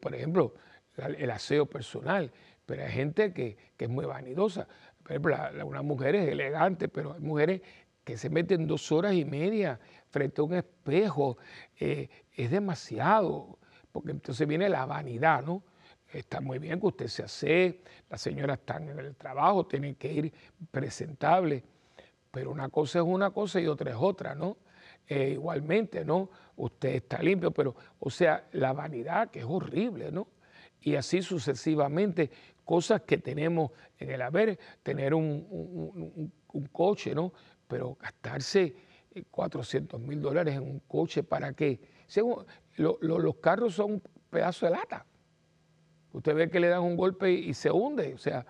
por ejemplo, el aseo personal, pero hay gente que, es muy vanidosa. Por ejemplo, una mujer es elegante, pero hay mujeres que se meten dos horas y media frente a un espejo. Eh, es demasiado, porque entonces viene la vanidad, ¿no? Está muy bien que usted se hace, las señoras están en el trabajo, tienen que ir presentables, pero una cosa es una cosa y otra es otra, ¿no? Eh, igualmente, ¿no? Usted está limpio, pero, o sea, la vanidad que es horrible, ¿no? Y así sucesivamente, cosas que tenemos en el haber, tener un, coche, ¿no? Pero gastarse 400 mil dólares en un coche, ¿para qué? los carros son un pedazo de lata. Usted ve que le dan un golpe y, se hunde, o sea,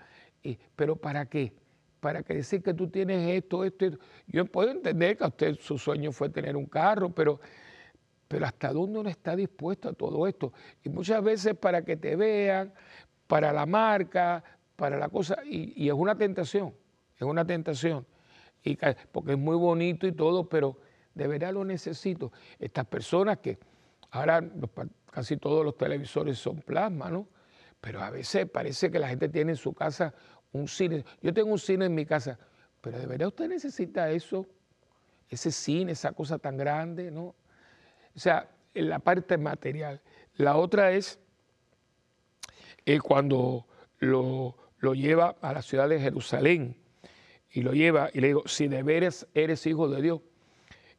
pero ¿para qué? Para que decir que tú tienes esto, esto, esto. Yo puedo entender que a usted su sueño fue tener un carro, pero pero ¿hasta dónde uno está dispuesto a todo esto? Y muchas veces para que te vean, para la marca, para la cosa, y, es una tentación, es una tentación, y, porque es muy bonito y todo, pero de verdad lo necesito. Estas personas que ahora casi todos los televisores son plasma, ¿no? Pero a veces parece que la gente tiene en su casa un cine. Yo tengo un cine en mi casa, pero de verdad usted necesita eso. ese cine, esa cosa tan grande, ¿no? O sea, la parte material. La otra es eh, cuando lo, lo, lleva a la ciudad de Jerusalén y lo lleva y le digo, si de veras eres hijo de Dios.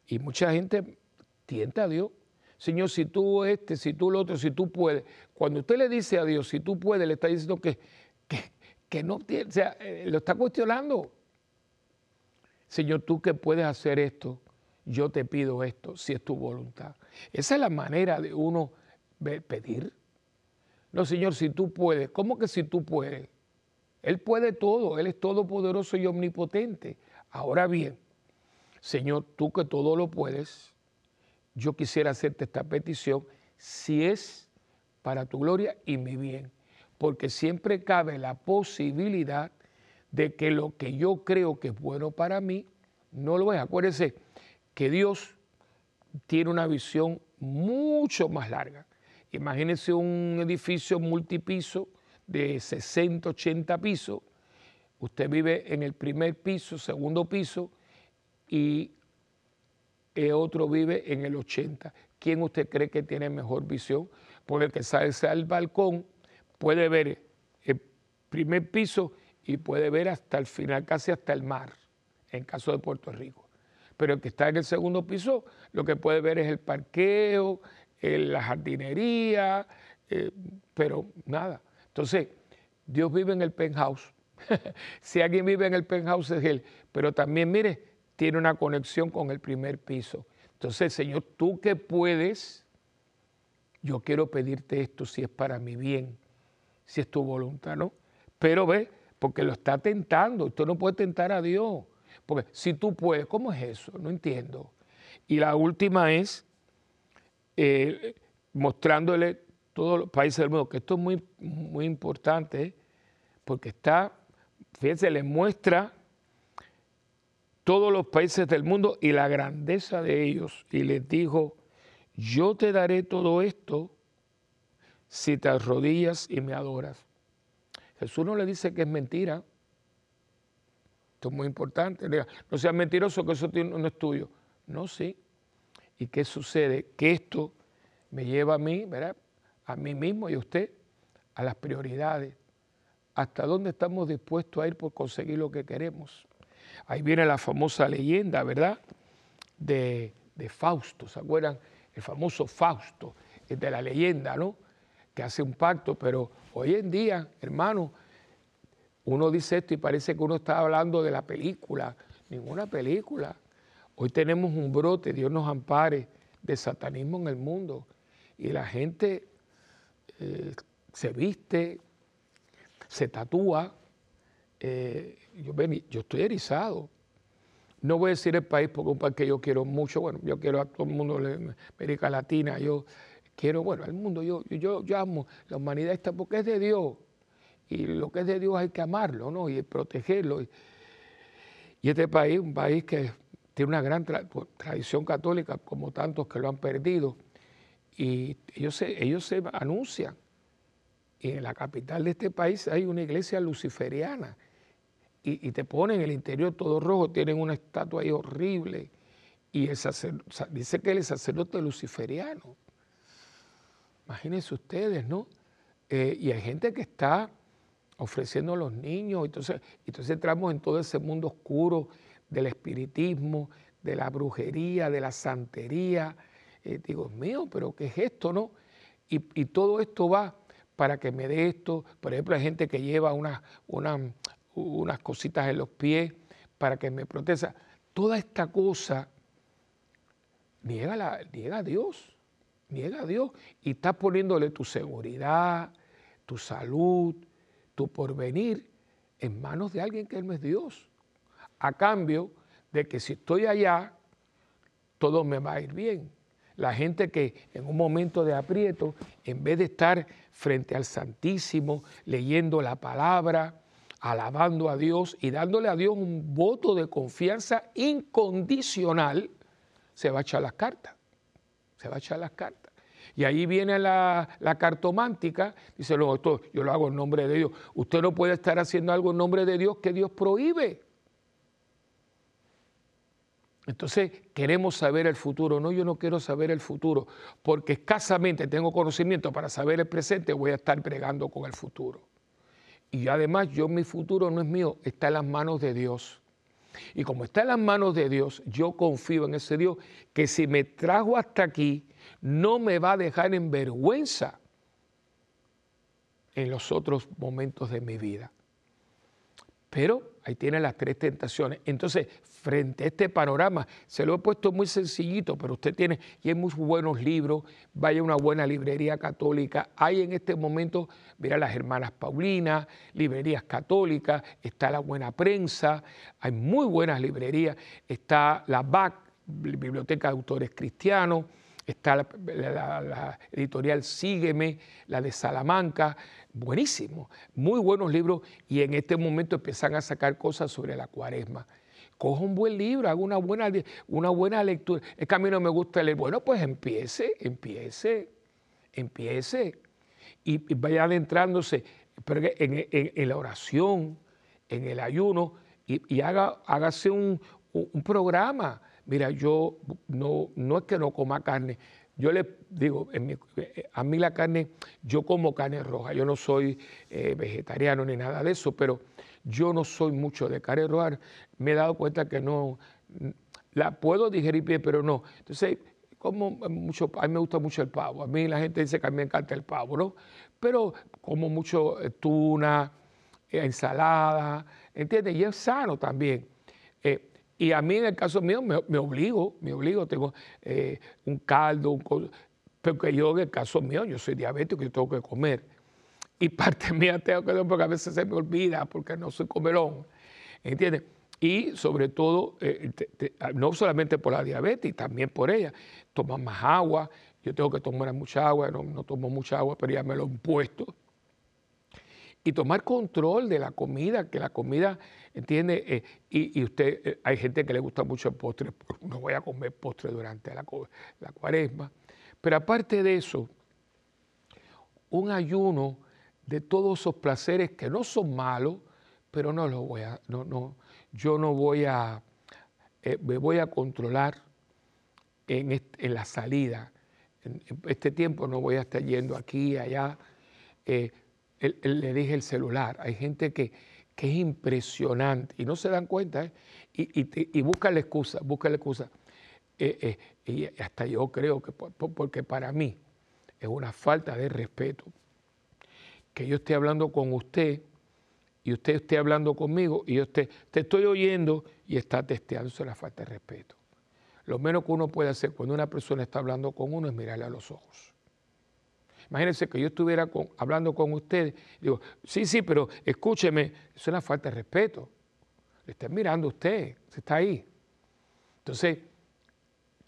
Y mucha gente tienta a Dios. Señor, si tú este, si tú lo otro, si tú puedes. Cuando usted le dice a Dios, si tú puedes, le está diciendo que, que, que no tiene, o sea, eh, lo está cuestionando. Señor, tú que puedes hacer esto, yo te pido esto, si es tu voluntad. Esa es la manera de uno pedir. No, Señor, si tú puedes. ¿Cómo que si tú puedes? Él puede todo, Él es todopoderoso y omnipotente. Ahora bien, Señor, tú que todo lo puedes, yo quisiera hacerte esta petición si es para tu gloria y mi bien, porque siempre cabe la posibilidad de que lo que yo creo que es bueno para mí no lo es. Acuérdese que Dios tiene una visión mucho más larga. Imagínense un edificio multipiso de 60, 80 pisos. Usted vive en el primer piso, segundo piso y el otro vive en el 80. ¿Quién usted cree que tiene mejor visión? Porque el que sale al balcón puede ver el primer piso y puede ver hasta el final, casi hasta el mar, en caso de Puerto Rico. Pero el que está en el segundo piso, lo que puede ver es el parqueo, la jardinería, eh, pero nada. Entonces, Dios vive en el penthouse. si alguien vive en el penthouse es Él. Pero también, mire, tiene una conexión con el primer piso. Entonces, Señor, tú que puedes, yo quiero pedirte esto si es para mi bien, si es tu voluntad, ¿no? Pero ve, porque lo está tentando. Usted no puede tentar a Dios. Porque si tú puedes, ¿cómo es eso? No entiendo. Y la última es eh, mostrándole todos los países del mundo, que esto es muy, muy importante, porque está, fíjense, le muestra todos los países del mundo y la grandeza de ellos. Y les dijo, yo te daré todo esto si te arrodillas y me adoras. Jesús no le dice que es mentira. Esto es muy importante. No seas mentiroso que eso no es tuyo. No, sí. ¿Y qué sucede? Que esto me lleva a mí, ¿verdad? A mí mismo y a usted, a las prioridades. ¿Hasta dónde estamos dispuestos a ir por conseguir lo que queremos? Ahí viene la famosa leyenda, ¿verdad? De, Fausto, ¿se acuerdan? El famoso Fausto, de la leyenda, ¿no? Que hace un pacto, pero hoy en día, hermano, uno dice esto y parece que uno está hablando de la película. Ninguna película. Hoy tenemos un brote, Dios nos ampare, de satanismo en el mundo. Y la gente eh, se viste, se tatúa. Eh, yo, yo estoy erizado. No voy a decir el país porque es un país que yo quiero mucho. Bueno, yo quiero a todo el mundo de América Latina. Yo quiero, bueno, al mundo. Yo, yo, yo amo la humanidad esta porque es de Dios. Y lo que es de Dios hay que amarlo, ¿no? Y protegerlo. Y, este país, un país que tiene una gran pues, tradición católica, como tantos que lo han perdido, y ellos se, ellos se anuncian. Y en la capital de este país hay una iglesia luciferiana, y, te ponen el interior todo rojo, tienen una estatua ahí horrible, y el dice que es sacerdote luciferiano. Imagínense ustedes, ¿no? Eh, y hay gente que está ofreciendo a los niños, entonces, entonces entramos en todo ese mundo oscuro del espiritismo, de la brujería, de la santería. Eh, digo, mío, pero ¿qué es esto, no? Y, todo esto va para que me dé esto. Por ejemplo, hay gente que lleva unas, unas cositas en los pies para que me proteja. Toda esta cosa niega, la, niega a Dios, niega a Dios. Y estás poniéndole tu seguridad, tu salud, tu porvenir en manos de alguien que no es Dios a cambio de que si estoy allá, todo me va a ir bien. La gente que en un momento de aprieto, en vez de estar frente al Santísimo, leyendo la palabra, alabando a Dios y dándole a Dios un voto de confianza incondicional, se va a echar las cartas. Se va a echar las cartas. Y ahí viene la, cartomántica, dice, no, esto yo lo hago en nombre de Dios. Usted no puede estar haciendo algo en nombre de Dios que Dios prohíbe. Entonces queremos saber el futuro. No, yo no quiero saber el futuro, porque escasamente tengo conocimiento para saber el presente, voy a estar bregando con el futuro. Y además yo mi futuro no es mío, está en las manos de Dios. Y como está en las manos de Dios, yo confío en ese Dios que si me trajo hasta aquí, no me va a dejar en vergüenza en los otros momentos de mi vida. Pero ahí tiene las tres tentaciones. Entonces, frente a este panorama, se lo he puesto muy sencillito, pero usted tiene, y hay muy buenos libros, vaya a una buena librería católica. Hay en este momento, mira las hermanas Paulinas, librerías católicas, está la buena prensa, hay muy buenas librerías, está la BAC, Biblioteca de Autores Cristianos, está la, editorial Sígueme, la de Salamanca, buenísimo, muy buenos libros y en este momento empiezan a sacar cosas sobre la cuaresma. Coja un buen libro, haga una buena, una buena lectura. Es que a mí no me gusta leer. Bueno, pues empiece, empiece, empiece y, vaya adentrándose en, la oración, en el ayuno y, haga, hágase un programa mira, yo no, no es que no coma carne, yo le digo, a mí la carne, yo como carne roja, yo no soy eh, vegetariano ni nada de eso, pero yo no soy mucho de carne roja, me he dado cuenta que no, la puedo digerir bien, pero no. Entonces, como mucho, a mí me gusta mucho el pavo, a mí la gente dice que a mí me encanta el pavo, ¿no? Pero como mucho eh, tuna, eh, ensalada, ¿entiendes? Y es sano también. Y a mí en el caso mío me, obligo, me obligo, tengo eh, un caldo, un, porque yo en el caso mío, yo soy diabético y tengo que comer. Y parte mía tengo que comer porque a veces se me olvida, porque no soy comelón, ¿entiendes? Y sobre todo, eh, no solamente por la diabetes, también por ella, tomar más agua, yo tengo que tomar mucha agua, no, no tomo mucha agua, pero ya me lo he impuesto y tomar control de la comida, que la comida, ¿entiende? Eh, y, usted, eh, hay gente que le gusta mucho el postre, no voy a comer postre durante la, la cuaresma, pero aparte de eso, un ayuno de todos esos placeres que no son malos, pero no los voy a, no, no, yo no voy a, eh, me voy a controlar en, en la salida. En, este tiempo no voy a estar yendo aquí allá le dije el celular. Hay gente que, es impresionante y no se dan cuenta ¿eh? y, y, busca la excusa, busca la excusa. Eh, eh, y hasta yo creo que, porque para mí es una falta de respeto que yo esté hablando con usted y usted esté hablando conmigo y yo te estoy oyendo y está es la falta de respeto. Lo menos que uno puede hacer cuando una persona está hablando con uno es mirarle a los ojos. Imagínense que yo estuviera hablando con ustedes, digo, sí, sí, pero escúcheme, es una falta de respeto. Le está mirando a usted, se está ahí. Entonces,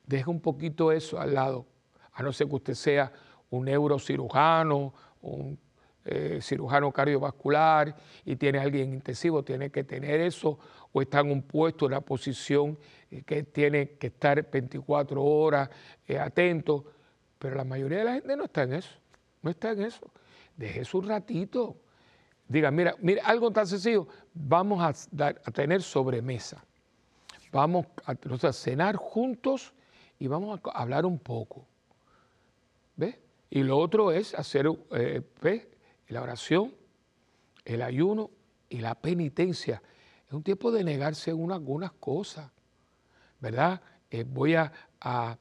deja un poquito eso al lado, a no ser que usted sea un neurocirujano, un eh, cirujano cardiovascular y tiene alguien intensivo, tiene que tener eso, o está en un puesto, en una posición eh, que tiene que estar 24 horas eh, atento, pero la mayoría de la gente no está en eso. No está en eso. Deje un ratito. Diga, mira, mira, algo tan sencillo. Vamos a, a tener sobremesa. Vamos a, cenar juntos y vamos a hablar un poco. ¿Ves? Y lo otro es hacer eh, la oración, el ayuno y la penitencia. Es un tiempo de negarse en algunas cosas, ¿verdad? Eh, voy a, a,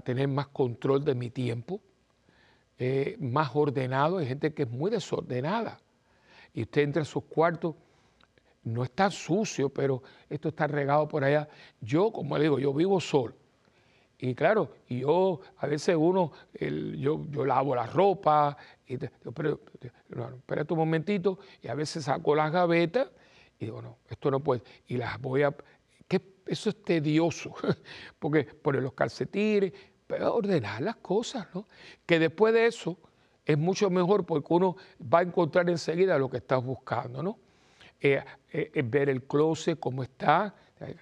tener más control de mi tiempo eh, más ordenado, hay gente que es muy desordenada. Y usted entra a sus cuartos, no está sucio, pero esto está regado por allá. Yo, como le digo, yo vivo solo. Y claro, yo, a veces uno, yo, yo lavo la ropa, pero, no, espérate un momentito, y a veces saco las gavetas y digo, no, esto no puede. Y las voy a. Que eso es tedioso, porque poner los calcetines, ordenar las cosas, ¿no? Que después de eso es mucho mejor porque uno va a encontrar enseguida lo que estás buscando, ¿no? Eh, eh, ver el closet, cómo está,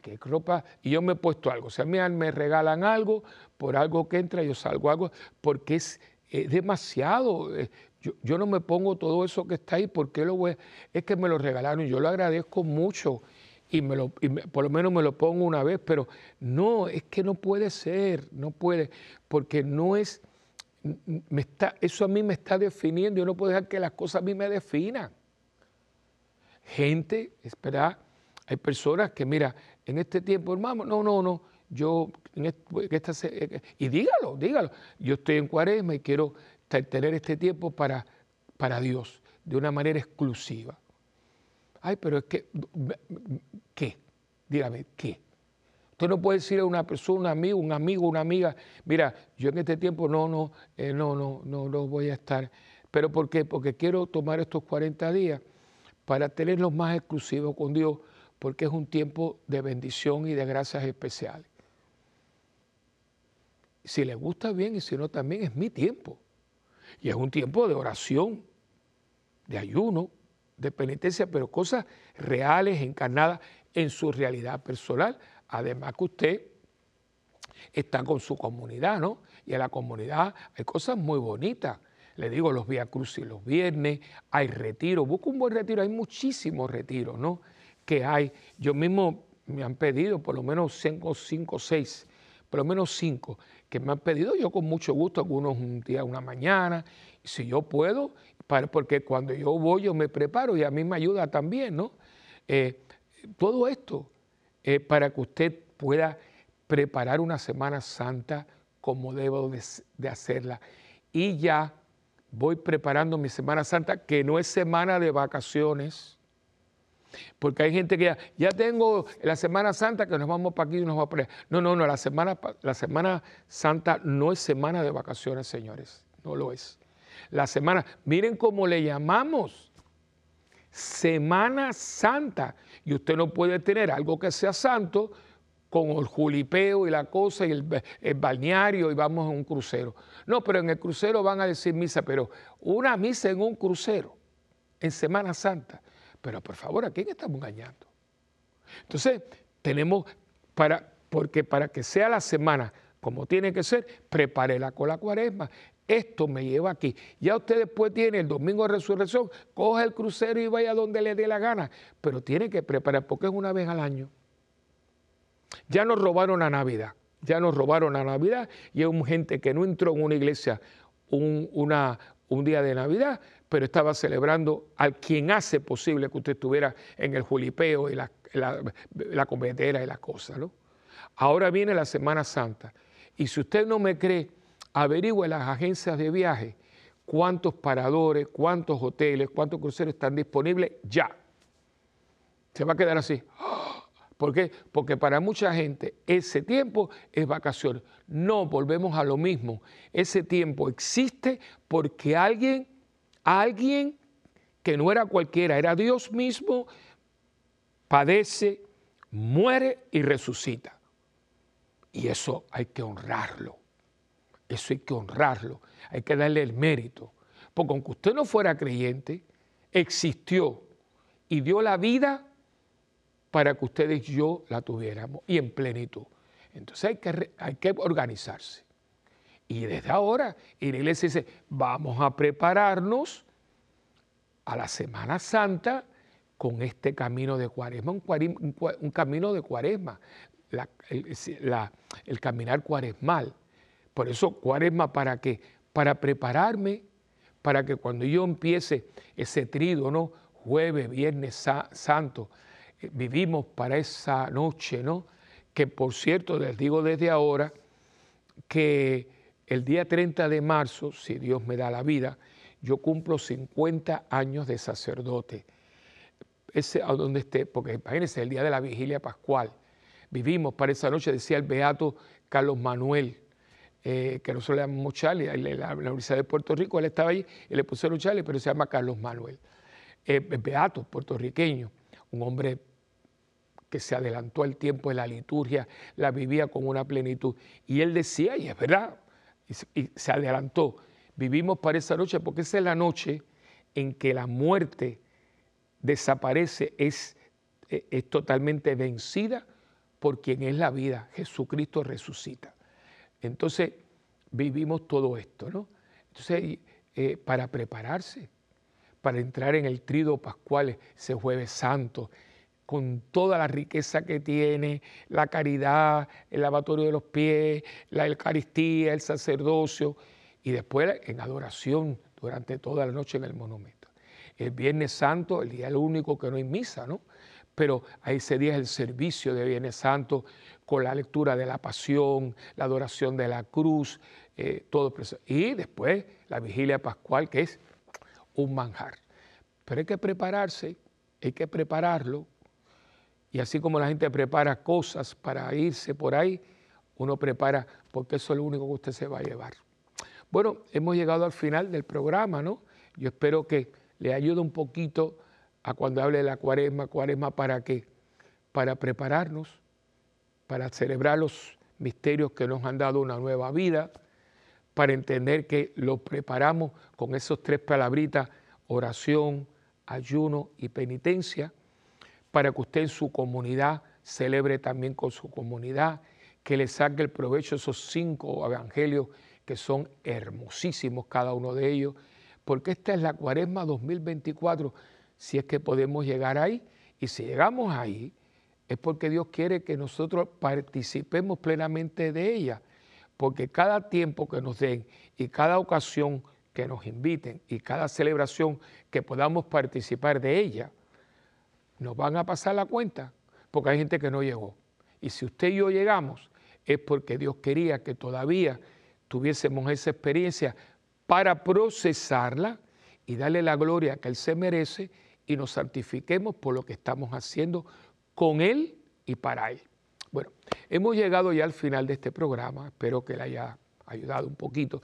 qué ropa, y yo me he puesto algo. Si a mí me regalan algo, por algo que entra, yo salgo algo, porque es, demasiado. Eh, yo, no me pongo todo eso que está ahí, porque lo voy Es que me lo regalaron y yo lo agradezco mucho y, me lo, por lo menos me lo pongo una vez, pero no, es que no puede ser, no puede, porque no es, me está, eso a mí me está definiendo, yo no puedo dejar que las cosas a mí me definan. Gente, espera, hay personas que, mira, en este tiempo, hermano, no, no, no, yo, en esta, y dígalo, dígalo, yo estoy en cuaresma y quiero tener este tiempo para, para Dios, de una manera exclusiva. Ay, pero es que, ¿qué? Dígame, ¿qué? Usted no puede decirle a una persona, un amigo, un amigo, una amiga, mira, yo en este tiempo no, no, eh, no, no, no, no voy a estar. ¿Pero por qué? Porque quiero tomar estos 40 días para tenerlos más exclusivos con Dios, porque es un tiempo de bendición y de gracias especiales. Si le gusta bien y si no también es mi tiempo. Y es un tiempo de oración, de ayuno, de penitencia, pero cosas reales, encarnadas en su realidad personal. Además que usted está con su comunidad, ¿no? Y en la comunidad hay cosas muy bonitas. Le digo, los Vía Crucis los viernes, hay retiro, busco un buen retiro, hay muchísimos retiros, ¿no? Que hay. Yo mismo me han pedido por lo menos cinco, cinco, seis, por lo menos cinco, que me han pedido yo con mucho gusto, algunos un día, una mañana, si yo puedo, porque cuando yo voy yo me preparo y a mí me ayuda también, ¿no? Eh, todo esto para que usted pueda preparar una Semana Santa como debo de, hacerla. Y ya voy preparando mi Semana Santa, que no es semana de vacaciones, porque hay gente que ya, ya tengo la Semana Santa que nos vamos para aquí y nos vamos para allá. No, no, no, la semana, la semana Santa no es semana de vacaciones, señores, no lo es la semana. Miren cómo le llamamos. Semana Santa. Y usted no puede tener algo que sea santo con el julipeo y la cosa y el, balneario y vamos a un crucero. No, pero en el crucero van a decir misa, pero una misa en un crucero, en Semana Santa. Pero por favor, ¿a quién estamos engañando? Entonces, tenemos para, porque para que sea la semana como tiene que ser, prepárela con la cuaresma esto me lleva aquí. Ya usted después tiene el domingo de resurrección, coge el crucero y vaya donde le dé la gana, pero tiene que preparar porque es una vez al año. Ya nos robaron a Navidad, ya nos robaron a Navidad y hay gente que no entró en una iglesia un, un día de Navidad, pero estaba celebrando al quien hace posible que usted estuviera en el julipeo y la, la, y las cosas. ¿no? Ahora viene la Semana Santa y si usted no me cree, averigüe las agencias de viaje cuántos paradores, cuántos hoteles, cuántos cruceros están disponibles ya. Se va a quedar así. ¿Por qué? Porque para mucha gente ese tiempo es vacaciones. No, volvemos a lo mismo. Ese tiempo existe porque alguien, alguien que no era cualquiera, era Dios mismo, padece, muere y resucita. Y eso hay que honrarlo. Eso hay que honrarlo, hay que darle el mérito. Porque aunque usted no fuera creyente, existió y dio la vida para que ustedes y yo la tuviéramos y en plenitud. Entonces hay que, hay que organizarse. Y desde ahora, y la iglesia dice, vamos a prepararnos a la Semana Santa con este camino de cuaresma, un, camino de cuaresma, el caminar cuaresmal. Por eso, cuaresma, ¿para qué? Para prepararme, para que cuando yo empiece ese trido, ¿no? Jueves, viernes santo, eh, vivimos para esa noche, ¿no? Que por cierto, les digo desde ahora, que el día 30 de marzo, si Dios me da la vida, yo cumplo 50 años de sacerdote. Ese a donde esté, porque imagínense, el día de la vigilia pascual, vivimos para esa noche, decía el beato Carlos Manuel, eh, que nosotros le llamamos Charlie, la, la, Universidad de Puerto Rico, él estaba allí y le pusieron Charlie, pero se llama Carlos Manuel. Eh, beato, puertorriqueño, un hombre que se adelantó al tiempo de la liturgia, la vivía con una plenitud. Y él decía, y es verdad, y se adelantó, vivimos para esa noche porque esa es la noche en que la muerte desaparece, es, eh, es totalmente vencida por quien es la vida, Jesucristo resucita. Entonces vivimos todo esto, ¿no? Entonces, eh, para prepararse, para entrar en el trido pascual ese jueves santo, con toda la riqueza que tiene, la caridad, el lavatorio de los pies, la Eucaristía, el sacerdocio, y después en adoración durante toda la noche en el monumento. El Viernes Santo, el día único que no hay misa, ¿no? Pero ese día es el servicio de Viernes Santo con la lectura de la pasión, la adoración de la cruz, eh, todo Y después la vigilia pascual, que es un manjar. Pero hay que prepararse, hay que prepararlo. Y así como la gente prepara cosas para irse por ahí, uno prepara porque eso es lo único que usted se va a llevar. Bueno, hemos llegado al final del programa, ¿no? Yo espero que le ayude un poquito a cuando hable de la cuaresma, cuaresma para qué? Para prepararnos, para celebrar los misterios que nos han dado una nueva vida, para entender que lo preparamos con esos tres palabritas, oración, ayuno y penitencia, para que usted en su comunidad celebre también con su comunidad, que le saque el provecho esos cinco evangelios que son hermosísimos cada uno de ellos, porque esta es la cuaresma 2024, si es que podemos llegar ahí, y si llegamos ahí, es porque Dios quiere que nosotros participemos plenamente de ella, porque cada tiempo que nos den y cada ocasión que nos inviten y cada celebración que podamos participar de ella, nos van a pasar la cuenta, porque hay gente que no llegó. Y si usted y yo llegamos, es porque Dios quería que todavía tuviésemos esa experiencia para procesarla y darle la gloria que Él se merece y nos santifiquemos por lo que estamos haciendo con Él y para Él. Bueno, hemos llegado ya al final de este programa, espero que le haya ayudado un poquito.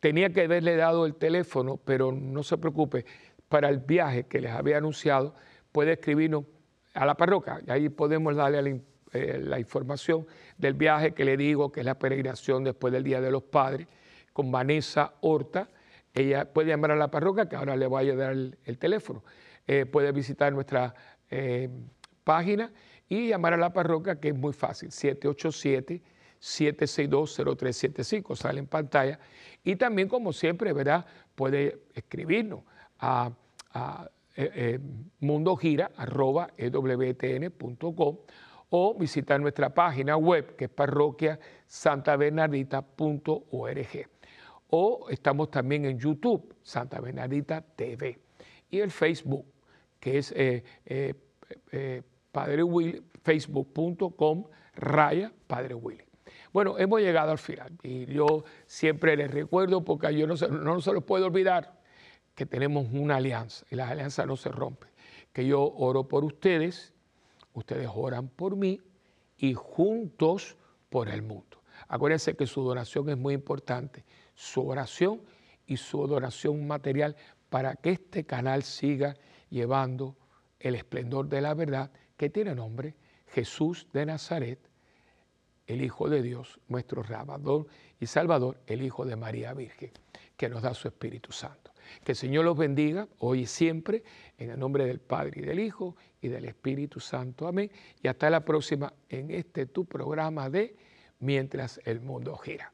Tenía que haberle dado el teléfono, pero no se preocupe, para el viaje que les había anunciado, puede escribirnos a la parroquia y ahí podemos darle la eh, la información del viaje que le digo, que es la peregrinación después del Día de los Padres, con Vanessa Horta. Ella puede llamar a la parroquia, que ahora le voy a dar el, teléfono. Eh, puede visitar nuestra eh, página y llamar a la parroquia, que es muy fácil, 787-762-0375, sale en pantalla. Y también, como siempre, ¿verdad? Puede escribirnos a mundogira.ewtn.com o visitar nuestra página web que es parroquiasantabernardita.org. O estamos también en YouTube, Santa Bernardita TV, y el Facebook, que es eh, eh, eh, Padre Willy, facebook.com raya Padre Willy. Bueno, hemos llegado al final y yo siempre les recuerdo, porque yo no se, no se los puedo olvidar, que tenemos una alianza y la alianza no se rompe. Que yo oro por ustedes ustedes oran por mí y juntos por el mundo. Acuérdense que su donación es muy importante, su oración y su adoración material para que este canal siga llevando el esplendor de la verdad que tiene nombre Jesús de Nazaret, el Hijo de Dios, nuestro Salvador y Salvador, el Hijo de María Virgen, que nos da su Espíritu Santo. Que el Señor los bendiga hoy y siempre, en el nombre del Padre y del Hijo y del Espíritu Santo. Amén. Y hasta la próxima en este tu programa de Mientras el mundo gira.